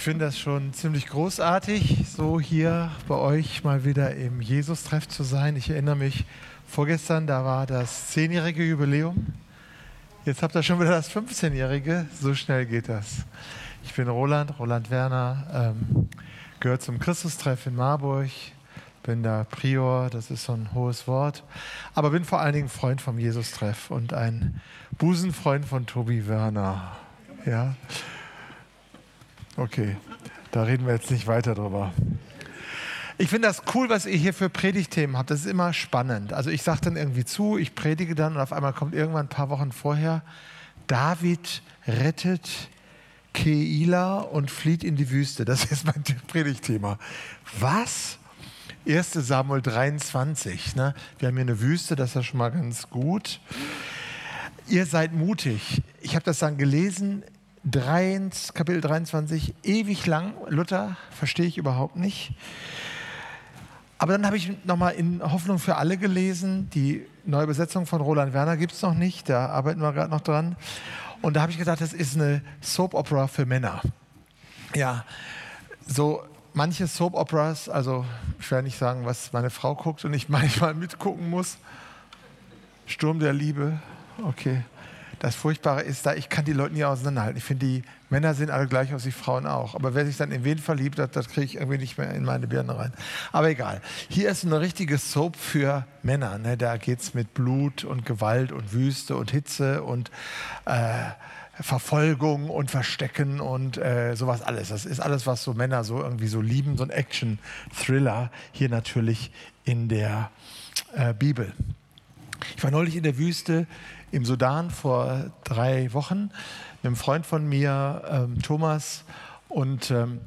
Ich finde das schon ziemlich großartig, so hier bei euch mal wieder im Jesus-Treff zu sein. Ich erinnere mich, vorgestern, da war das zehnjährige Jubiläum. Jetzt habt ihr schon wieder das 15-jährige. So schnell geht das. Ich bin Roland, Roland Werner, ähm, gehört zum Christustreff in Marburg, bin da Prior, das ist so ein hohes Wort, aber bin vor allen Dingen Freund vom Jesus-Treff und ein Busenfreund von Tobi Werner. Ja. Okay, da reden wir jetzt nicht weiter drüber. Ich finde das cool, was ihr hier für Predigtthemen habt. Das ist immer spannend. Also ich sage dann irgendwie zu, ich predige dann und auf einmal kommt irgendwann ein paar Wochen vorher, David rettet Keila und flieht in die Wüste. Das ist mein Predigtthema. Was? 1 Samuel 23. Ne? Wir haben hier eine Wüste, das ist ja schon mal ganz gut. Ihr seid mutig. Ich habe das dann gelesen 3, Kapitel 23, ewig lang. Luther verstehe ich überhaupt nicht. Aber dann habe ich nochmal in Hoffnung für alle gelesen. Die neue Besetzung von Roland Werner gibt es noch nicht, da arbeiten wir gerade noch dran. Und da habe ich gedacht, das ist eine Soap Opera für Männer. Ja, so manche Soap Operas, also ich werde nicht sagen, was meine Frau guckt und ich manchmal mitgucken muss. Sturm der Liebe, okay. Das Furchtbare ist da, ich kann die Leute nie auseinanderhalten. Ich finde, die Männer sehen alle gleich aus, die Frauen auch. Aber wer sich dann in wen verliebt hat, das kriege ich irgendwie nicht mehr in meine Birne rein. Aber egal. Hier ist eine richtige Soap für Männer. Ne? Da geht es mit Blut und Gewalt und Wüste und Hitze und äh, Verfolgung und Verstecken und äh, sowas alles. Das ist alles, was so Männer so irgendwie so lieben, so ein Action-Thriller. Hier natürlich in der äh, Bibel. Ich war neulich in der Wüste im Sudan vor drei Wochen mit einem Freund von mir, ähm, Thomas, und ähm,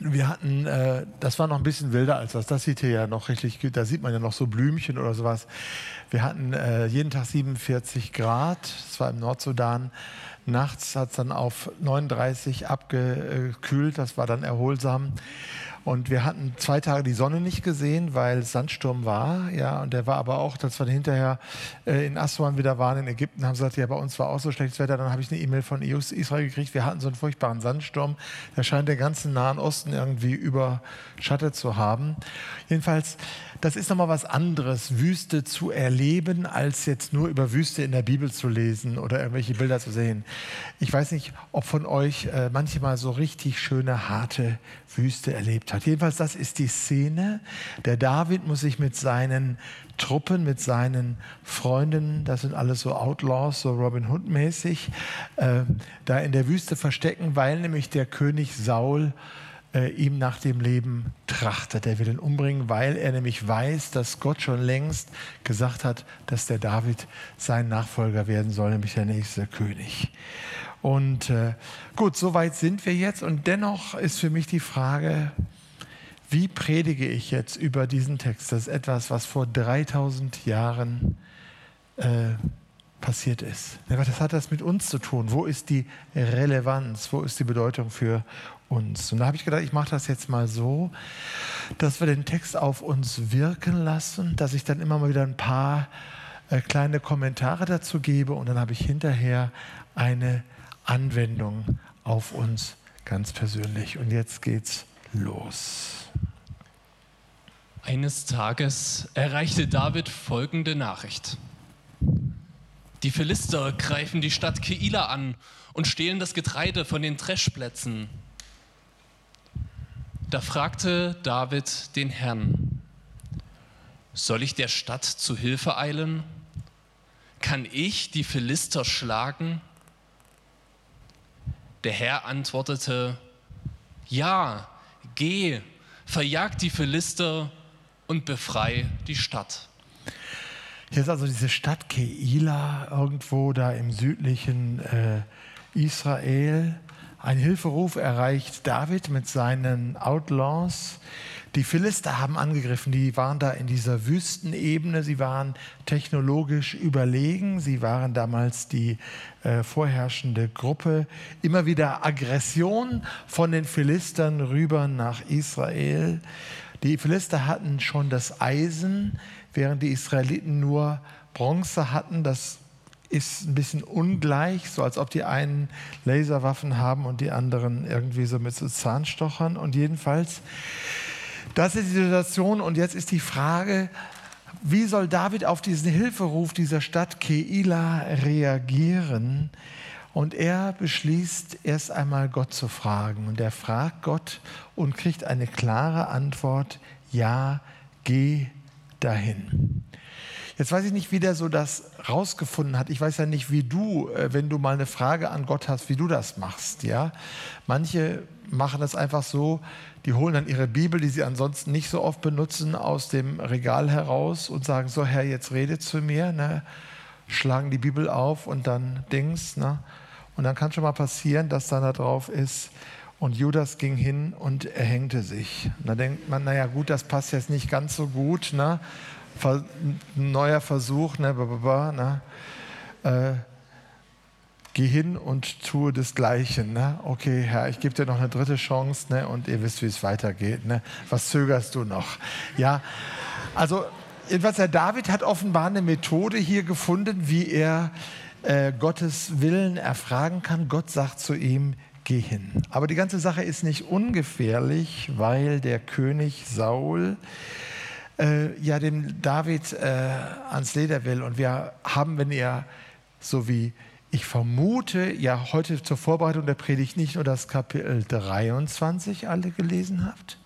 wir hatten, äh, das war noch ein bisschen wilder als das. Das sieht hier ja noch richtig, da sieht man ja noch so Blümchen oder sowas. Wir hatten äh, jeden Tag 47 Grad, das war im Nordsudan. Nachts hat es dann auf 39 abgekühlt, das war dann erholsam. Und wir hatten zwei Tage die Sonne nicht gesehen, weil Sandsturm war. Ja, und der war aber auch, dass wir hinterher äh, in Aswan wieder waren, in Ägypten, haben gesagt, ja, bei uns war auch so schlechtes Wetter. Dann habe ich eine E-Mail von Israel gekriegt. Wir hatten so einen furchtbaren Sandsturm. Der scheint den ganzen Nahen Osten irgendwie überschattet zu haben. Jedenfalls, das ist nochmal was anderes, Wüste zu erleben, als jetzt nur über Wüste in der Bibel zu lesen oder irgendwelche Bilder zu sehen. Ich weiß nicht, ob von euch äh, manchmal so richtig schöne, harte Wüste erlebt hat. Jedenfalls, das ist die Szene. Der David muss sich mit seinen Truppen, mit seinen Freunden, das sind alles so Outlaws, so Robin Hood mäßig, äh, da in der Wüste verstecken, weil nämlich der König Saul äh, ihm nach dem Leben trachtet. Er will ihn umbringen, weil er nämlich weiß, dass Gott schon längst gesagt hat, dass der David sein Nachfolger werden soll, nämlich der nächste König. Und äh, gut, soweit sind wir jetzt. Und dennoch ist für mich die Frage, wie predige ich jetzt über diesen Text? Das ist etwas, was vor 3000 Jahren äh, passiert ist. Was hat das mit uns zu tun? Wo ist die Relevanz? Wo ist die Bedeutung für uns? Und da habe ich gedacht, ich mache das jetzt mal so, dass wir den Text auf uns wirken lassen, dass ich dann immer mal wieder ein paar äh, kleine Kommentare dazu gebe und dann habe ich hinterher eine Anwendung auf uns ganz persönlich. Und jetzt geht's los. Eines Tages erreichte David folgende Nachricht. Die Philister greifen die Stadt Keila an und stehlen das Getreide von den Dreschplätzen. Da fragte David den Herrn, soll ich der Stadt zu Hilfe eilen? Kann ich die Philister schlagen? Der Herr antwortete, ja, geh, verjag die Philister und befrei die Stadt. Hier ist also diese Stadt Keila, irgendwo da im südlichen äh, Israel. Ein Hilferuf erreicht David mit seinen Outlaws. Die Philister haben angegriffen, die waren da in dieser Wüstenebene, sie waren technologisch überlegen, sie waren damals die äh, vorherrschende Gruppe. Immer wieder Aggression von den Philistern rüber nach Israel. Die Philister hatten schon das Eisen, während die Israeliten nur Bronze hatten. Das ist ein bisschen ungleich, so als ob die einen Laserwaffen haben und die anderen irgendwie so mit so Zahnstochern. Und jedenfalls, das ist die Situation. Und jetzt ist die Frage, wie soll David auf diesen Hilferuf dieser Stadt Keila reagieren? Und er beschließt erst einmal Gott zu fragen. Und er fragt Gott und kriegt eine klare Antwort, ja, geh dahin. Jetzt weiß ich nicht, wie der so das rausgefunden hat. Ich weiß ja nicht, wie du, äh, wenn du mal eine Frage an Gott hast, wie du das machst. Ja? Manche machen das einfach so, die holen dann ihre Bibel, die sie ansonsten nicht so oft benutzen, aus dem Regal heraus und sagen so, Herr, jetzt rede zu mir. Ne? Schlagen die Bibel auf und dann Dings. Ne? Und dann kann schon mal passieren, dass dann da drauf ist, und Judas ging hin und erhängte sich. Und da denkt man, naja gut, das passt jetzt nicht ganz so gut. Ne? Neuer Versuch, ne? ne? Äh, geh hin und tue das Gleiche. Ne? Okay, Herr, ich gebe dir noch eine dritte Chance ne? und ihr wisst, wie es weitergeht. Ne? Was zögerst du noch? Ja, also jedenfalls, der David hat offenbar eine Methode hier gefunden, wie er äh, Gottes Willen erfragen kann. Gott sagt zu ihm, geh hin. Aber die ganze Sache ist nicht ungefährlich, weil der König Saul äh, ja dem David äh, ans Leder will. Und wir haben, wenn ihr so wie ich vermute, ja heute zur Vorbereitung der Predigt nicht nur das Kapitel 23 alle gelesen habt,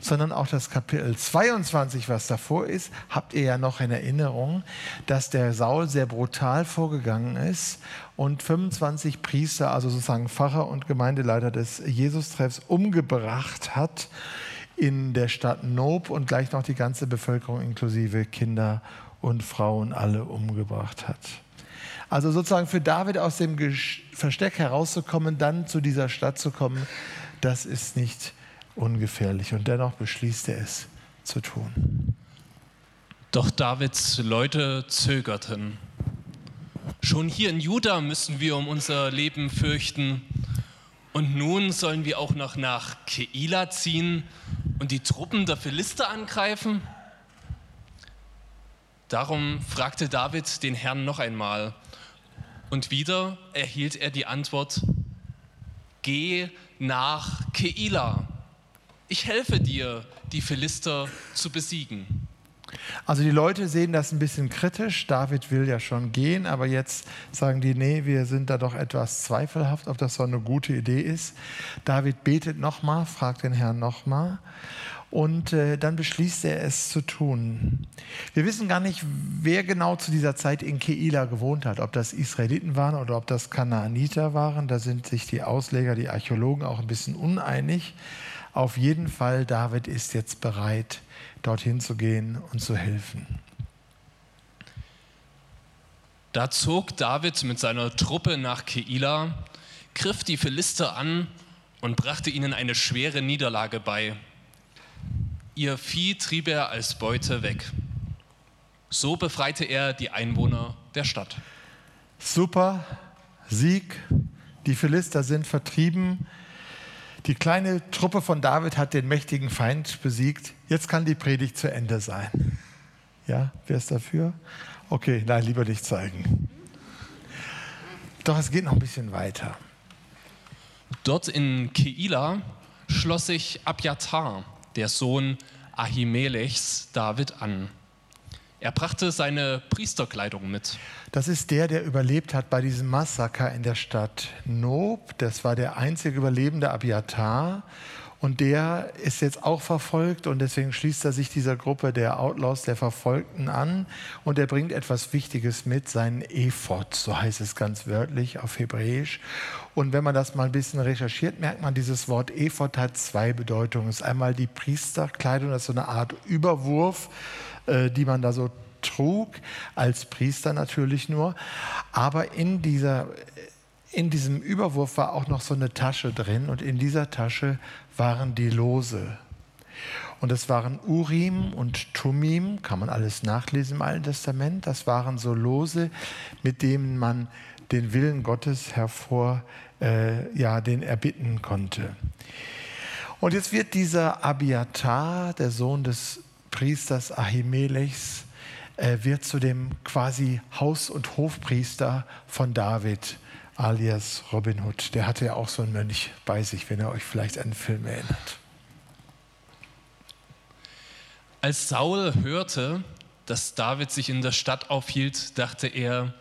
sondern auch das Kapitel 22, was davor ist, habt ihr ja noch in Erinnerung, dass der Saul sehr brutal vorgegangen ist und 25 Priester, also sozusagen Pfarrer und Gemeindeleiter des Jesus-Treffs, umgebracht hat in der Stadt Nob und gleich noch die ganze Bevölkerung inklusive Kinder und Frauen alle umgebracht hat. Also sozusagen für David aus dem Versteck herauszukommen, dann zu dieser Stadt zu kommen, das ist nicht ungefährlich. Und dennoch beschließt er es zu tun. Doch Davids Leute zögerten. Schon hier in Juda müssen wir um unser Leben fürchten. Und nun sollen wir auch noch nach Keila ziehen und die Truppen der Philister angreifen? Darum fragte David den Herrn noch einmal. Und wieder erhielt er die Antwort, geh nach Keila ich helfe dir, die Philister zu besiegen. Also die Leute sehen das ein bisschen kritisch. David will ja schon gehen, aber jetzt sagen die, nee, wir sind da doch etwas zweifelhaft, ob das so eine gute Idee ist. David betet nochmal, fragt den Herrn nochmal und äh, dann beschließt er es zu tun. Wir wissen gar nicht, wer genau zu dieser Zeit in Keila gewohnt hat, ob das Israeliten waren oder ob das Kanaaniter waren. Da sind sich die Ausleger, die Archäologen auch ein bisschen uneinig. Auf jeden Fall, David ist jetzt bereit, dorthin zu gehen und zu helfen. Da zog David mit seiner Truppe nach Keila, griff die Philister an und brachte ihnen eine schwere Niederlage bei. Ihr Vieh trieb er als Beute weg. So befreite er die Einwohner der Stadt. Super, Sieg, die Philister sind vertrieben, die kleine Truppe von David hat den mächtigen Feind besiegt. Jetzt kann die Predigt zu Ende sein. Ja, wer ist dafür? Okay, nein, lieber nicht zeigen. Doch es geht noch ein bisschen weiter. Dort in Keila schloss sich Abjatar, der Sohn Ahimelechs, David an. Er brachte seine Priesterkleidung mit. Das ist der, der überlebt hat bei diesem Massaker in der Stadt Nob. Das war der einzige Überlebende Abiatar. Und der ist jetzt auch verfolgt und deswegen schließt er sich dieser Gruppe der Outlaws, der Verfolgten an. Und er bringt etwas Wichtiges mit, seinen Ephod, so heißt es ganz wörtlich auf Hebräisch. Und wenn man das mal ein bisschen recherchiert, merkt man, dieses Wort Ephod hat zwei Bedeutungen. Es ist einmal die Priesterkleidung, das ist so eine Art Überwurf äh, die man da so trug, als Priester natürlich nur. Aber in, dieser, in diesem Überwurf war auch noch so eine Tasche drin und in dieser Tasche waren die Lose. Und das waren Urim und Tumim, kann man alles nachlesen im Alten Testament. Das waren so Lose, mit denen man den Willen Gottes hervor, äh, ja, den erbitten konnte. Und jetzt wird dieser Abiatar, der Sohn des Priesters Ahimelechs äh, wird zu dem quasi Haus- und Hofpriester von David, alias Robin Hood. Der hatte ja auch so einen Mönch bei sich, wenn ihr euch vielleicht an den Film erinnert. Als Saul hörte, dass David sich in der Stadt aufhielt, dachte er,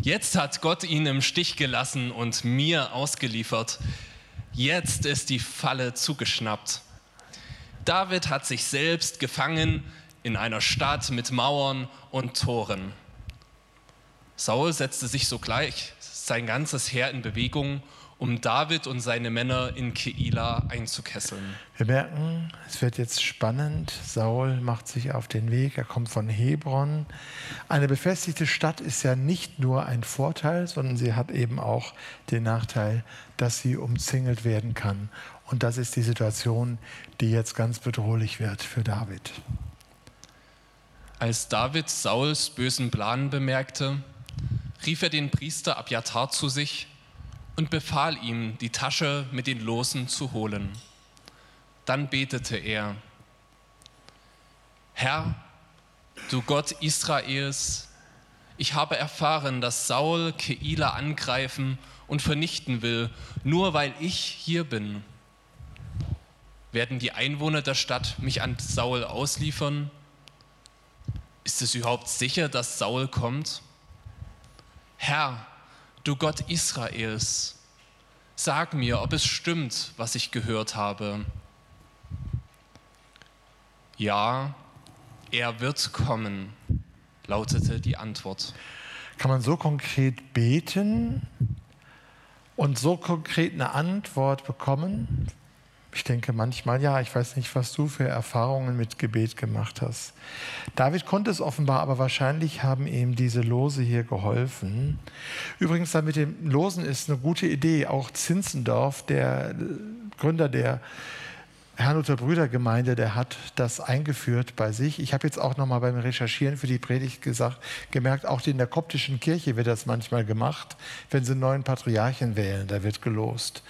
jetzt hat Gott ihn im Stich gelassen und mir ausgeliefert. Jetzt ist die Falle zugeschnappt. David hat sich selbst gefangen in einer Stadt mit Mauern und Toren. Saul setzte sich sogleich sein ganzes Heer in Bewegung, um David und seine Männer in Keila einzukesseln. Wir merken, es wird jetzt spannend. Saul macht sich auf den Weg, er kommt von Hebron. Eine befestigte Stadt ist ja nicht nur ein Vorteil, sondern sie hat eben auch den Nachteil, dass sie umzingelt werden kann. Und das ist die Situation, die jetzt ganz bedrohlich wird für David. Als David Sauls bösen Plan bemerkte, rief er den Priester Abjatar zu sich und befahl ihm, die Tasche mit den Losen zu holen. Dann betete er, Herr, du Gott Israels, ich habe erfahren, dass Saul Keila angreifen und vernichten will, nur weil ich hier bin. Werden die Einwohner der Stadt mich an Saul ausliefern? Ist es überhaupt sicher, dass Saul kommt? Herr, du Gott Israels, sag mir, ob es stimmt, was ich gehört habe. Ja, er wird kommen, lautete die Antwort. Kann man so konkret beten und so konkret eine Antwort bekommen? Ich denke manchmal, ja, ich weiß nicht, was du für Erfahrungen mit Gebet gemacht hast. David konnte es offenbar, aber wahrscheinlich haben ihm diese Lose hier geholfen. Übrigens, da mit dem Losen ist eine gute Idee. Auch Zinzendorf, der Gründer der Herrnhuter Brüdergemeinde, der hat das eingeführt bei sich. Ich habe jetzt auch noch mal beim Recherchieren für die Predigt gesagt, gemerkt, auch in der koptischen Kirche wird das manchmal gemacht, wenn sie einen neuen Patriarchen wählen, da wird gelost.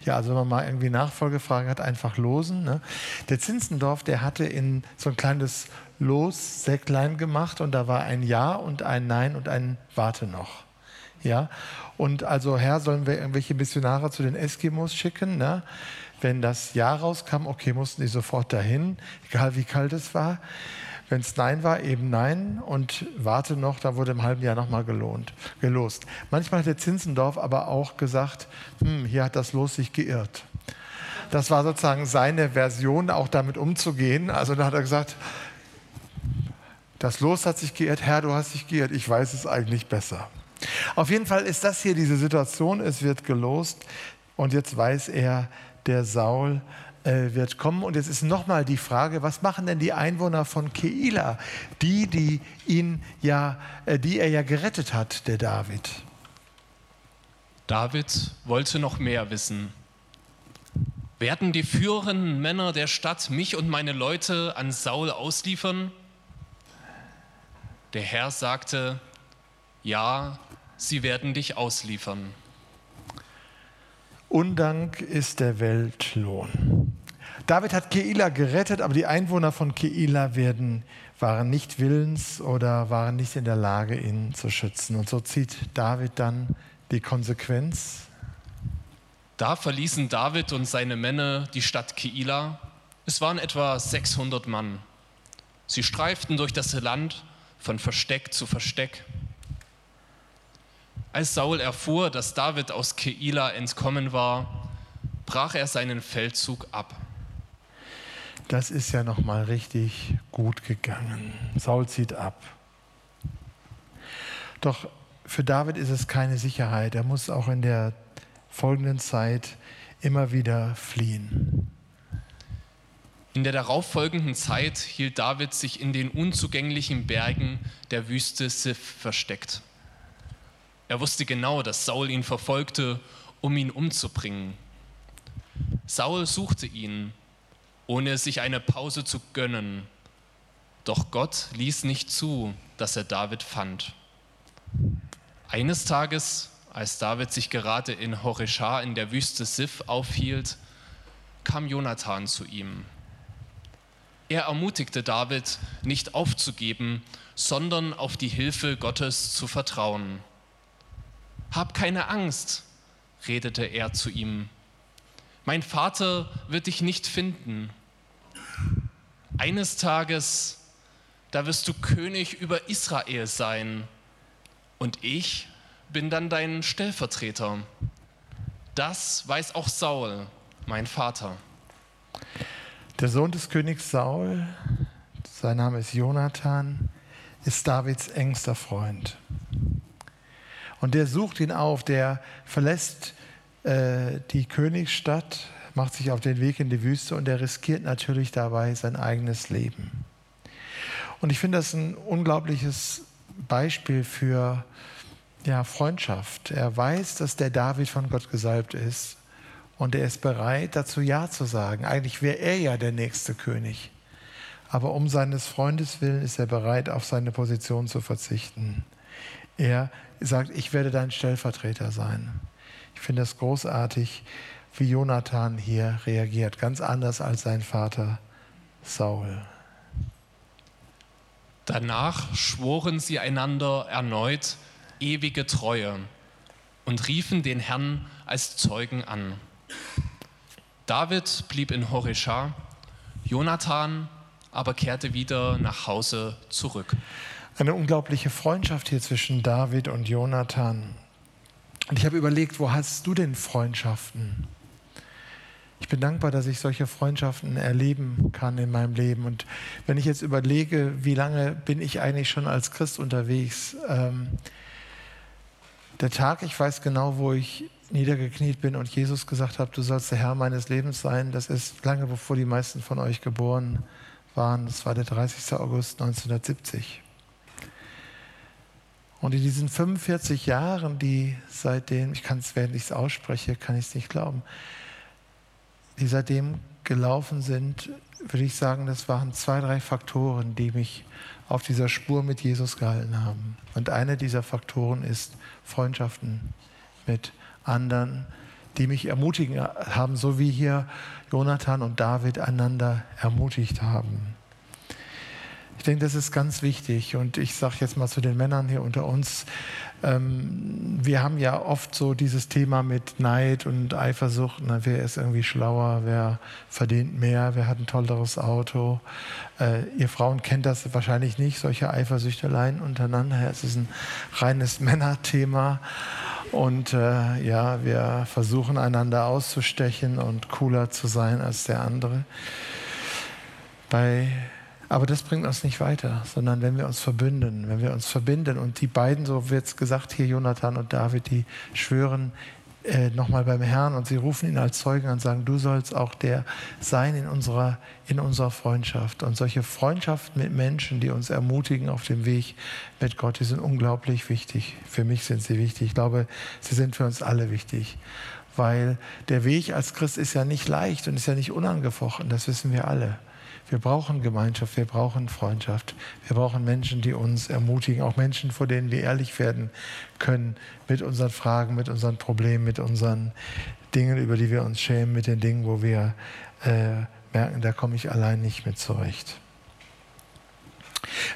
Ja, also wenn man mal irgendwie Nachfolgefragen hat, einfach losen. Ne? Der Zinzendorf, der hatte in so ein kleines Los Säcklein gemacht und da war ein Ja und ein Nein und ein Warte noch. Ja, und also Herr, sollen wir irgendwelche Missionare zu den Eskimos schicken? Ne? Wenn das Ja rauskam, okay, mussten die sofort dahin, egal wie kalt es war. Wenn es Nein war, eben Nein und warte noch, da wurde im halben Jahr nochmal gelohnt, gelost. Manchmal hat der Zinzendorf aber auch gesagt, hm, hier hat das Los sich geirrt. Das war sozusagen seine Version, auch damit umzugehen. Also da hat er gesagt, das Los hat sich geirrt, Herr, du hast dich geirrt, ich weiß es eigentlich besser. Auf jeden Fall ist das hier diese Situation, es wird gelost und jetzt weiß er, der Saul äh, wird kommen. Und jetzt ist nochmal die Frage, was machen denn die Einwohner von Keila, die, die ihn ja, äh, die er ja gerettet hat, der David? David wollte noch mehr wissen. Werden die führenden Männer der Stadt mich und meine Leute an Saul ausliefern? Der Herr sagte, ja, sie werden dich ausliefern. Undank ist der Weltlohn. David hat Keila gerettet, aber die Einwohner von Keila werden, waren nicht willens oder waren nicht in der Lage, ihn zu schützen. Und so zieht David dann die Konsequenz. Da verließen David und seine Männer die Stadt Keila. Es waren etwa 600 Mann. Sie streiften durch das Land von Versteck zu Versteck. Als Saul erfuhr, dass David aus Keila entkommen war, brach er seinen Feldzug ab. Das ist ja noch mal richtig gut gegangen. Saul zieht ab. Doch für David ist es keine Sicherheit. Er muss auch in der folgenden Zeit immer wieder fliehen. In der darauffolgenden Zeit hielt David sich in den unzugänglichen Bergen der Wüste Sif versteckt. Er wusste genau, dass Saul ihn verfolgte, um ihn umzubringen. Saul suchte ihn, ohne sich eine Pause zu gönnen. Doch Gott ließ nicht zu, dass er David fand. Eines Tages, als David sich gerade in Horeshah in der Wüste Sif aufhielt, kam Jonathan zu ihm. Er ermutigte David, nicht aufzugeben, sondern auf die Hilfe Gottes zu vertrauen. Hab keine Angst, redete er zu ihm. Mein Vater wird dich nicht finden. Eines Tages, da wirst du König über Israel sein und ich bin dann dein Stellvertreter. Das weiß auch Saul, mein Vater. Der Sohn des Königs Saul, sein Name ist Jonathan, ist Davids engster Freund. Und der sucht ihn auf, der verlässt äh, die Königsstadt, macht sich auf den Weg in die Wüste und er riskiert natürlich dabei sein eigenes Leben. Und ich finde das ein unglaubliches Beispiel für ja, Freundschaft. Er weiß, dass der David von Gott gesalbt ist und er ist bereit, dazu Ja zu sagen. Eigentlich wäre er ja der nächste König. Aber um seines Freundes willen ist er bereit, auf seine Position zu verzichten. Er sagt, ich werde dein Stellvertreter sein. Ich finde es großartig, wie Jonathan hier reagiert, ganz anders als sein Vater Saul. Danach schworen sie einander erneut ewige Treue und riefen den Herrn als Zeugen an. David blieb in Horesha, Jonathan aber kehrte wieder nach Hause zurück. Eine unglaubliche Freundschaft hier zwischen David und Jonathan. Und ich habe überlegt, wo hast du denn Freundschaften? Ich bin dankbar, dass ich solche Freundschaften erleben kann in meinem Leben. Und wenn ich jetzt überlege, wie lange bin ich eigentlich schon als Christ unterwegs, ähm, der Tag, ich weiß genau, wo ich niedergekniet bin und Jesus gesagt habe, du sollst der Herr meines Lebens sein, das ist lange bevor die meisten von euch geboren waren. Das war der 30. August 1970. Und in diesen 45 Jahren, die seitdem, ich kann es, während ich es ausspreche, kann ich es nicht glauben, die seitdem gelaufen sind, würde ich sagen, das waren zwei, drei Faktoren, die mich auf dieser Spur mit Jesus gehalten haben. Und einer dieser Faktoren ist Freundschaften mit anderen, die mich ermutigen haben, so wie hier Jonathan und David einander ermutigt haben. Ich denke, das ist ganz wichtig. Und ich sage jetzt mal zu den Männern hier unter uns, ähm, wir haben ja oft so dieses Thema mit Neid und Eifersucht. Na, wer ist irgendwie schlauer? Wer verdient mehr? Wer hat ein tolleres Auto? Äh, ihr Frauen kennt das wahrscheinlich nicht, solche Eifersüchteleien untereinander. Es ist ein reines Männerthema. Und äh, ja, wir versuchen einander auszustechen und cooler zu sein als der andere. Bei aber das bringt uns nicht weiter, sondern wenn wir uns verbünden, wenn wir uns verbinden und die beiden, so wird es gesagt hier, Jonathan und David, die schwören äh, nochmal beim Herrn und sie rufen ihn als Zeugen und sagen, du sollst auch der sein in unserer, in unserer Freundschaft. Und solche Freundschaften mit Menschen, die uns ermutigen auf dem Weg mit Gott, die sind unglaublich wichtig. Für mich sind sie wichtig. Ich glaube, sie sind für uns alle wichtig weil der Weg als Christ ist ja nicht leicht und ist ja nicht unangefochten, das wissen wir alle. Wir brauchen Gemeinschaft, wir brauchen Freundschaft, wir brauchen Menschen, die uns ermutigen, auch Menschen, vor denen wir ehrlich werden können mit unseren Fragen, mit unseren Problemen, mit unseren Dingen, über die wir uns schämen, mit den Dingen, wo wir äh, merken, da komme ich allein nicht mit zurecht.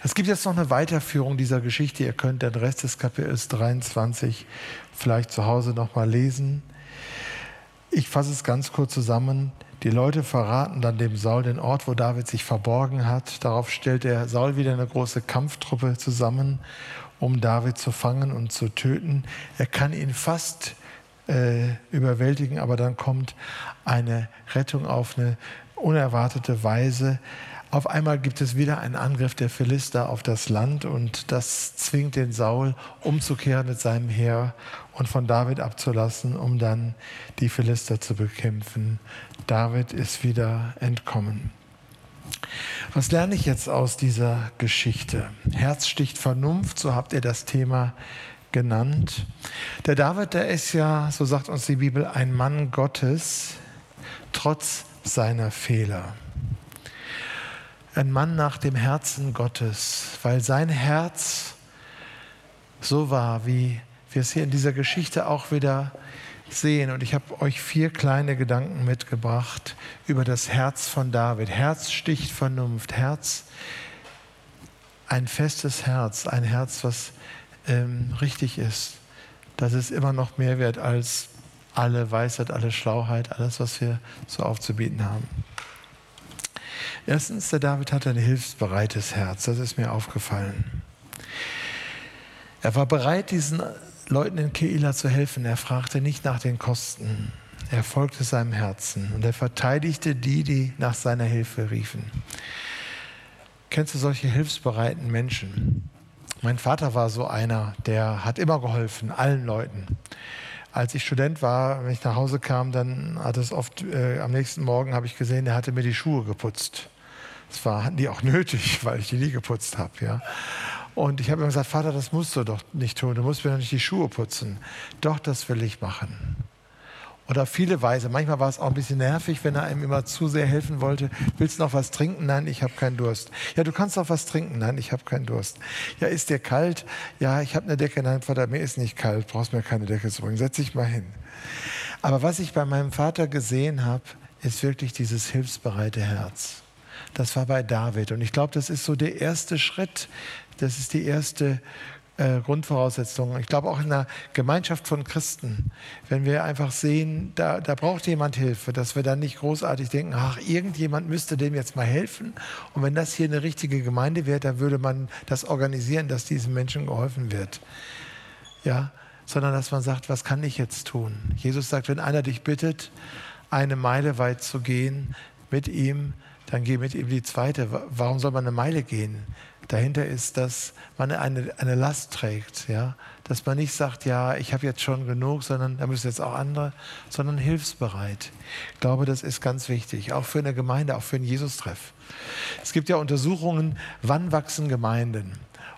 Es gibt jetzt noch eine Weiterführung dieser Geschichte. Ihr könnt den Rest des Kapitels 23 vielleicht zu Hause nochmal lesen. Ich fasse es ganz kurz zusammen. Die Leute verraten dann dem Saul den Ort, wo David sich verborgen hat. Darauf stellt der Saul wieder eine große Kampftruppe zusammen, um David zu fangen und zu töten. Er kann ihn fast äh, überwältigen, aber dann kommt eine Rettung auf eine unerwartete Weise. Auf einmal gibt es wieder einen Angriff der Philister auf das Land und das zwingt den Saul umzukehren mit seinem Heer und von David abzulassen, um dann die Philister zu bekämpfen. David ist wieder entkommen. Was lerne ich jetzt aus dieser Geschichte? Herz sticht Vernunft, so habt ihr das Thema genannt. Der David, der ist ja, so sagt uns die Bibel, ein Mann Gottes, trotz seiner Fehler ein Mann nach dem Herzen Gottes, weil sein Herz so war, wie wir es hier in dieser Geschichte auch wieder sehen. Und ich habe euch vier kleine Gedanken mitgebracht über das Herz von David. Herz sticht Vernunft. Herz, ein festes Herz, ein Herz, was ähm, richtig ist. Das ist immer noch mehr wert als alle Weisheit, alle Schlauheit, alles, was wir so aufzubieten haben. Erstens, der David hatte ein hilfsbereites Herz. Das ist mir aufgefallen. Er war bereit, diesen Leuten in Keila zu helfen. Er fragte nicht nach den Kosten. Er folgte seinem Herzen und er verteidigte die, die nach seiner Hilfe riefen. Kennst du solche hilfsbereiten Menschen? Mein Vater war so einer, der hat immer geholfen, allen Leuten. Als ich Student war, wenn ich nach Hause kam, dann hat es oft, äh, am nächsten Morgen habe ich gesehen, er hatte mir die Schuhe geputzt. Das war, hatten die auch nötig, weil ich die nie geputzt habe. Ja. Und ich habe ihm gesagt, Vater, das musst du doch nicht tun, du musst mir doch nicht die Schuhe putzen. Doch, das will ich machen. Oder viele Weise. Manchmal war es auch ein bisschen nervig, wenn er einem immer zu sehr helfen wollte. Willst du noch was trinken? Nein, ich habe keinen Durst. Ja, du kannst noch was trinken? Nein, ich habe keinen Durst. Ja, ist dir kalt? Ja, ich habe eine Decke. Nein, Vater, mir ist nicht kalt. Brauchst mir keine Decke zu bringen. Setz dich mal hin. Aber was ich bei meinem Vater gesehen habe, ist wirklich dieses hilfsbereite Herz. Das war bei David. Und ich glaube, das ist so der erste Schritt. Das ist die erste äh, Grundvoraussetzung. Ich glaube auch in einer Gemeinschaft von Christen, wenn wir einfach sehen, da, da braucht jemand Hilfe, dass wir dann nicht großartig denken, ach, irgendjemand müsste dem jetzt mal helfen. Und wenn das hier eine richtige Gemeinde wäre, dann würde man das organisieren, dass diesen Menschen geholfen wird. Ja, sondern dass man sagt, was kann ich jetzt tun? Jesus sagt, wenn einer dich bittet, eine Meile weit zu gehen mit ihm, dann geh mit ihm die zweite. Warum soll man eine Meile gehen? Dahinter ist, dass man eine, eine Last trägt, ja? dass man nicht sagt, ja, ich habe jetzt schon genug, sondern da müssen jetzt auch andere, sondern hilfsbereit. Ich glaube, das ist ganz wichtig, auch für eine Gemeinde, auch für einen Jesus-Treff. Es gibt ja Untersuchungen, wann wachsen Gemeinden.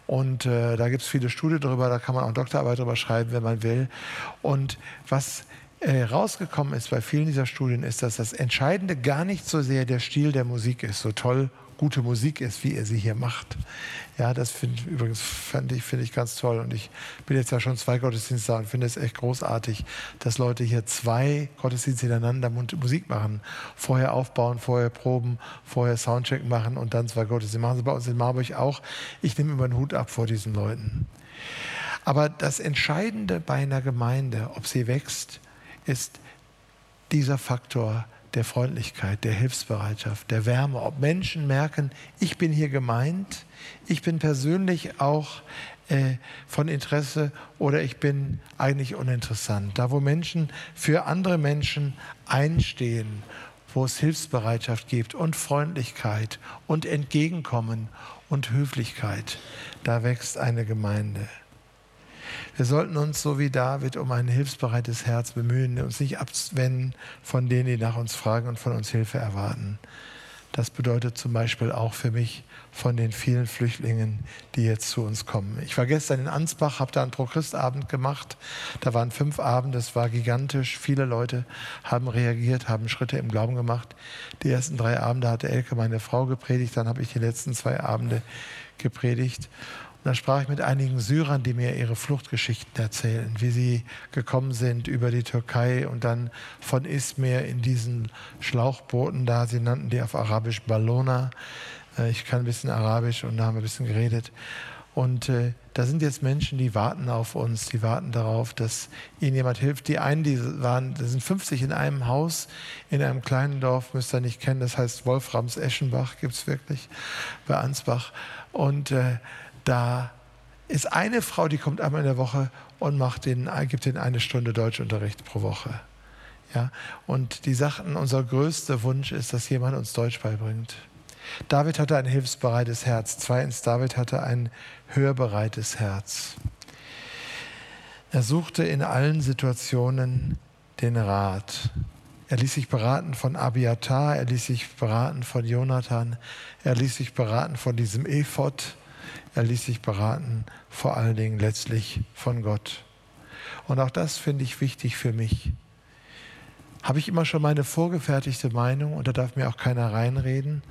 Und äh, da gibt es viele Studien darüber, da kann man auch Doktorarbeit darüber schreiben, wenn man will. Und was äh, rausgekommen ist bei vielen dieser Studien, ist, dass das Entscheidende gar nicht so sehr der Stil der Musik ist, so toll gute Musik ist, wie er sie hier macht. Ja, das finde übrigens fand ich, finde ich ganz toll. Und ich bin jetzt ja schon zwei Gottesdienste da und finde es echt großartig, dass Leute hier zwei Gottesdienste hintereinander Musik machen. Vorher aufbauen, vorher proben, vorher Soundcheck machen und dann zwei Gottesdienste. Machen sie bei uns in Marburg auch. Ich nehme immer einen Hut ab vor diesen Leuten. Aber das Entscheidende bei einer Gemeinde, ob sie wächst, ist dieser Faktor der Freundlichkeit, der Hilfsbereitschaft, der Wärme. Ob Menschen merken, ich bin hier gemeint, ich bin persönlich auch äh, von Interesse oder ich bin eigentlich uninteressant. Da, wo Menschen für andere Menschen einstehen, wo es Hilfsbereitschaft gibt und Freundlichkeit und Entgegenkommen und Höflichkeit, da wächst eine Gemeinde. Wir sollten uns so wie David um ein hilfsbereites Herz bemühen, uns nicht abwenden von denen, die nach uns fragen und von uns Hilfe erwarten. Das bedeutet zum Beispiel auch für mich von den vielen Flüchtlingen, die jetzt zu uns kommen. Ich war gestern in Ansbach, habe da einen Pro-Christ-Abend gemacht. Da waren fünf Abende, es war gigantisch. Viele Leute haben reagiert, haben Schritte im Glauben gemacht. Die ersten drei Abende hatte Elke, meine Frau, gepredigt. Dann habe ich die letzten zwei Abende gepredigt. Da sprach ich mit einigen Syrern, die mir ihre Fluchtgeschichten erzählen, wie sie gekommen sind über die Türkei und dann von Izmir in diesen Schlauchbooten da, sie nannten die auf Arabisch Ballona. Äh, ich kann ein bisschen Arabisch und da haben wir ein bisschen geredet. Und äh, da sind jetzt Menschen, die warten auf uns, die warten darauf, dass ihnen jemand hilft. Die einen, die waren, da sind 50 in einem Haus, in einem kleinen Dorf, müsst ihr nicht kennen, das heißt Wolframs Eschenbach, gibt es wirklich bei Ansbach. Und äh, da ist eine Frau, die kommt einmal in der Woche und macht den, gibt ihnen eine Stunde Deutschunterricht pro Woche. Ja? Und die sagten, unser größter Wunsch ist, dass jemand uns Deutsch beibringt. David hatte ein hilfsbereites Herz. Zweitens, David hatte ein hörbereites Herz. Er suchte in allen Situationen den Rat. Er ließ sich beraten von Abiatar, er ließ sich beraten von Jonathan, er ließ sich beraten von diesem Ephod, er ließ sich beraten, vor allen Dingen letztlich von Gott. Und auch das finde ich wichtig für mich. Habe ich immer schon meine vorgefertigte Meinung und da darf mir auch keiner reinreden?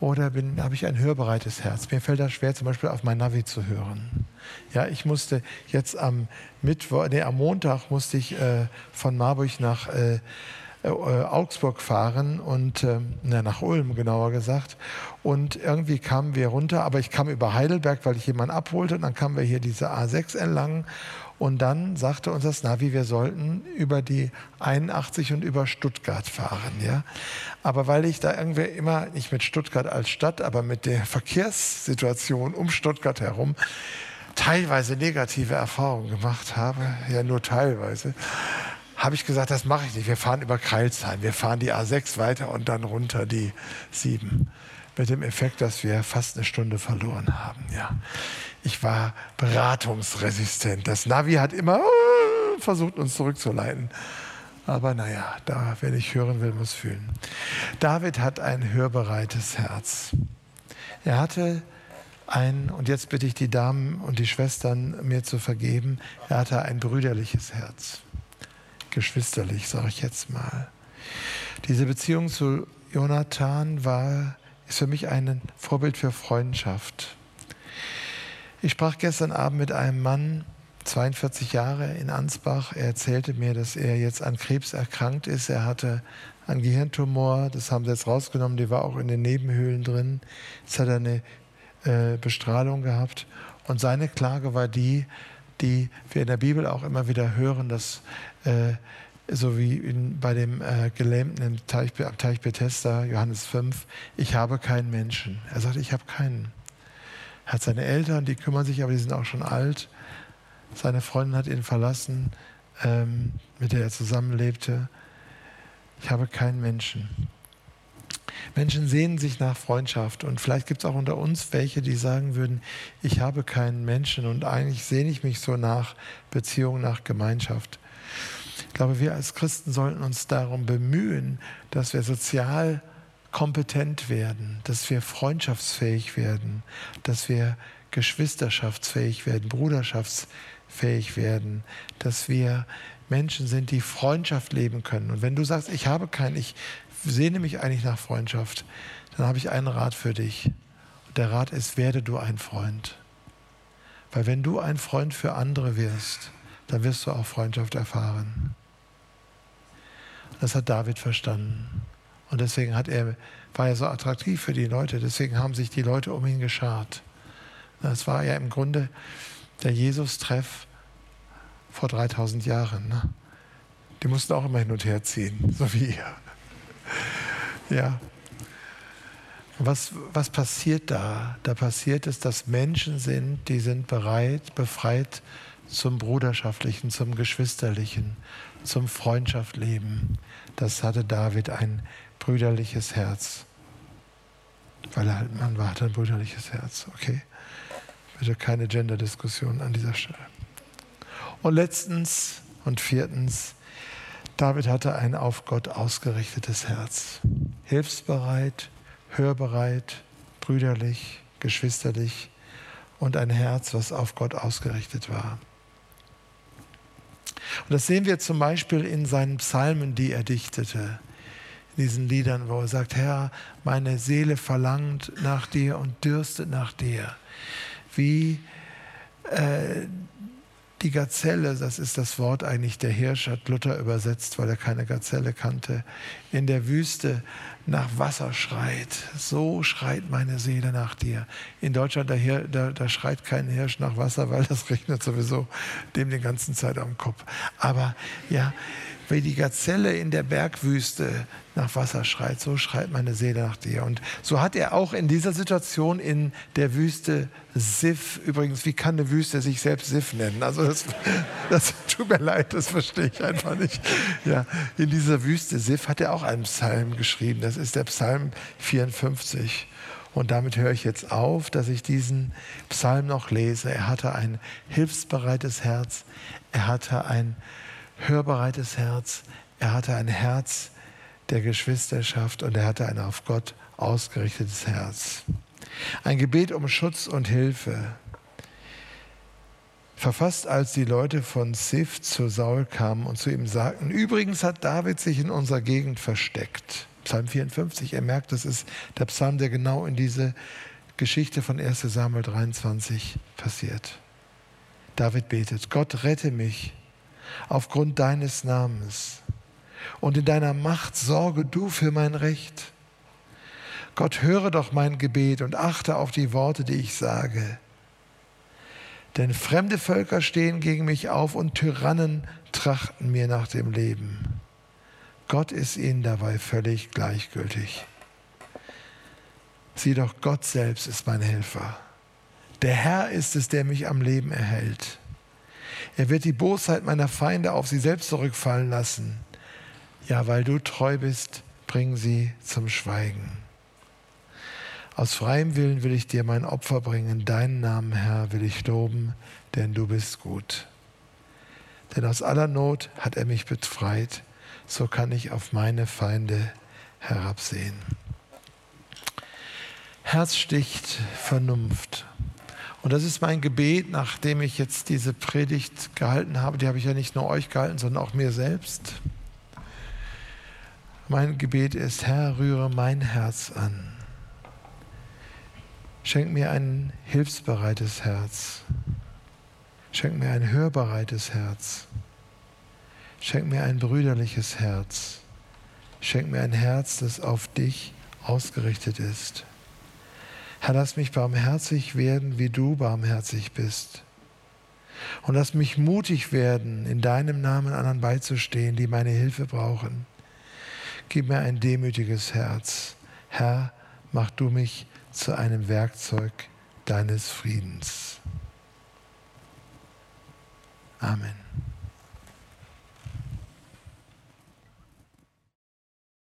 oder habe ich ein hörbereites Herz? Mir fällt das schwer, zum Beispiel auf mein Navi zu hören. Ja, ich musste jetzt am Mittwoch, nee, am Montag musste ich äh, von Marburg nach äh, äh, Augsburg fahren und äh, nach Ulm genauer gesagt. Und irgendwie kamen wir runter, aber ich kam über Heidelberg, weil ich jemanden abholte und dann kamen wir hier diese A6 entlang und dann sagte uns das Navi, wir sollten über die 81 und über Stuttgart fahren. Ja? Aber weil ich da irgendwie immer, nicht mit Stuttgart als Stadt, aber mit der Verkehrssituation um Stuttgart herum, teilweise negative Erfahrungen gemacht habe, ja nur teilweise, habe ich gesagt, das mache ich nicht. Wir fahren über Kreilsheim, wir fahren die A6 weiter und dann runter die 7. Mit dem Effekt, dass wir fast eine Stunde verloren haben. Ja. Ich war beratungsresistent. Das Navi hat immer äh, versucht, uns zurückzuleiten. Aber naja, da, wer nicht hören will, muss fühlen. David hat ein hörbereites Herz. Er hatte ein, und jetzt bitte ich die Damen und die Schwestern mir zu vergeben, er hatte ein brüderliches Herz geschwisterlich, sage ich jetzt mal. Diese Beziehung zu Jonathan war, ist für mich ein Vorbild für Freundschaft. Ich sprach gestern Abend mit einem Mann, 42 Jahre in Ansbach. Er erzählte mir, dass er jetzt an Krebs erkrankt ist. Er hatte einen Gehirntumor, das haben sie jetzt rausgenommen, die war auch in den Nebenhöhlen drin. Jetzt hat er eine äh, Bestrahlung gehabt. Und seine Klage war die, die wir in der Bibel auch immer wieder hören, dass äh, so wie in, bei dem äh, Gelähmten im Teich, am Teich Bethesda, Johannes 5, ich habe keinen Menschen. Er sagt, ich habe keinen. Er hat seine Eltern, die kümmern sich, aber die sind auch schon alt. Seine Freundin hat ihn verlassen, ähm, mit der er zusammenlebte. Ich habe keinen Menschen. Menschen sehnen sich nach Freundschaft und vielleicht gibt es auch unter uns welche, die sagen würden, ich habe keinen Menschen und eigentlich sehne ich mich so nach Beziehung, nach Gemeinschaft. Ich glaube, wir als Christen sollten uns darum bemühen, dass wir sozial kompetent werden, dass wir freundschaftsfähig werden, dass wir geschwisterschaftsfähig werden, bruderschaftsfähig werden, dass wir Menschen sind, die Freundschaft leben können. Und wenn du sagst, ich habe keinen, ich sehne mich eigentlich nach Freundschaft, dann habe ich einen Rat für dich. Und der Rat ist, werde du ein Freund. Weil wenn du ein Freund für andere wirst, dann wirst du auch Freundschaft erfahren. Das hat David verstanden. Und deswegen hat er, war er so attraktiv für die Leute. Deswegen haben sich die Leute um ihn geschart. Das war ja im Grunde der Jesus-Treff vor 3000 Jahren. Ne? Die mussten auch immer hin und her ziehen, so wie ihr. Ja. Was, was passiert da? Da passiert es, dass Menschen sind, die sind bereit, befreit zum Bruderschaftlichen, zum Geschwisterlichen, zum Freundschaftsleben. Das hatte David ein brüderliches Herz. Weil er halt Mann war, hatte ein brüderliches Herz. Okay? Bitte keine Gender-Diskussion an dieser Stelle. Und letztens und viertens, David hatte ein auf Gott ausgerichtetes Herz. Hilfsbereit, hörbereit, brüderlich, geschwisterlich und ein Herz, was auf Gott ausgerichtet war. Und das sehen wir zum Beispiel in seinen Psalmen, die er dichtete, in diesen Liedern, wo er sagt, Herr, meine Seele verlangt nach dir und dürstet nach dir. Wie äh, die Gazelle, das ist das Wort eigentlich der Hirsch, hat Luther übersetzt, weil er keine Gazelle kannte, in der Wüste nach Wasser schreit. So schreit meine Seele nach dir. In Deutschland, da, da, da schreit kein Hirsch nach Wasser, weil das regnet sowieso dem den ganzen Zeit am Kopf. Aber ja, wie die Gazelle in der Bergwüste nach Wasser schreit, so schreit meine Seele nach dir. Und so hat er auch in dieser Situation in der Wüste Sif, übrigens, wie kann eine Wüste sich selbst Sif nennen? Also das, das tut mir leid, das verstehe ich einfach nicht. Ja, in dieser Wüste Sif hat er auch einen Psalm geschrieben, das ist der Psalm 54. Und damit höre ich jetzt auf, dass ich diesen Psalm noch lese. Er hatte ein hilfsbereites Herz, er hatte ein hörbereites Herz, er hatte ein Herz der Geschwisterschaft und er hatte ein auf Gott ausgerichtetes Herz. Ein Gebet um Schutz und Hilfe. Verfasst, als die Leute von Sif zu Saul kamen und zu ihm sagten, übrigens hat David sich in unserer Gegend versteckt. Psalm 54. Er merkt, das ist der Psalm, der genau in diese Geschichte von 1 Samuel 23 passiert. David betet, Gott rette mich aufgrund deines Namens und in deiner Macht sorge du für mein Recht. Gott, höre doch mein Gebet und achte auf die Worte, die ich sage. Denn fremde Völker stehen gegen mich auf und Tyrannen trachten mir nach dem Leben. Gott ist ihnen dabei völlig gleichgültig. Sieh doch, Gott selbst ist mein Helfer. Der Herr ist es, der mich am Leben erhält. Er wird die Bosheit meiner Feinde auf sie selbst zurückfallen lassen. Ja, weil du treu bist, bring sie zum Schweigen. Aus freiem Willen will ich dir mein Opfer bringen, deinen Namen, Herr, will ich loben, denn du bist gut. Denn aus aller Not hat er mich befreit, so kann ich auf meine Feinde herabsehen. Herz sticht Vernunft. Und das ist mein Gebet, nachdem ich jetzt diese Predigt gehalten habe. Die habe ich ja nicht nur euch gehalten, sondern auch mir selbst. Mein Gebet ist, Herr, rühre mein Herz an. Schenk mir ein hilfsbereites Herz. Schenk mir ein hörbereites Herz. Schenk mir ein brüderliches Herz. Schenk mir ein Herz, das auf dich ausgerichtet ist. Herr, lass mich barmherzig werden, wie du barmherzig bist. Und lass mich mutig werden, in deinem Namen anderen beizustehen, die meine Hilfe brauchen. Gib mir ein demütiges Herz. Herr, mach du mich zu einem Werkzeug deines Friedens. Amen.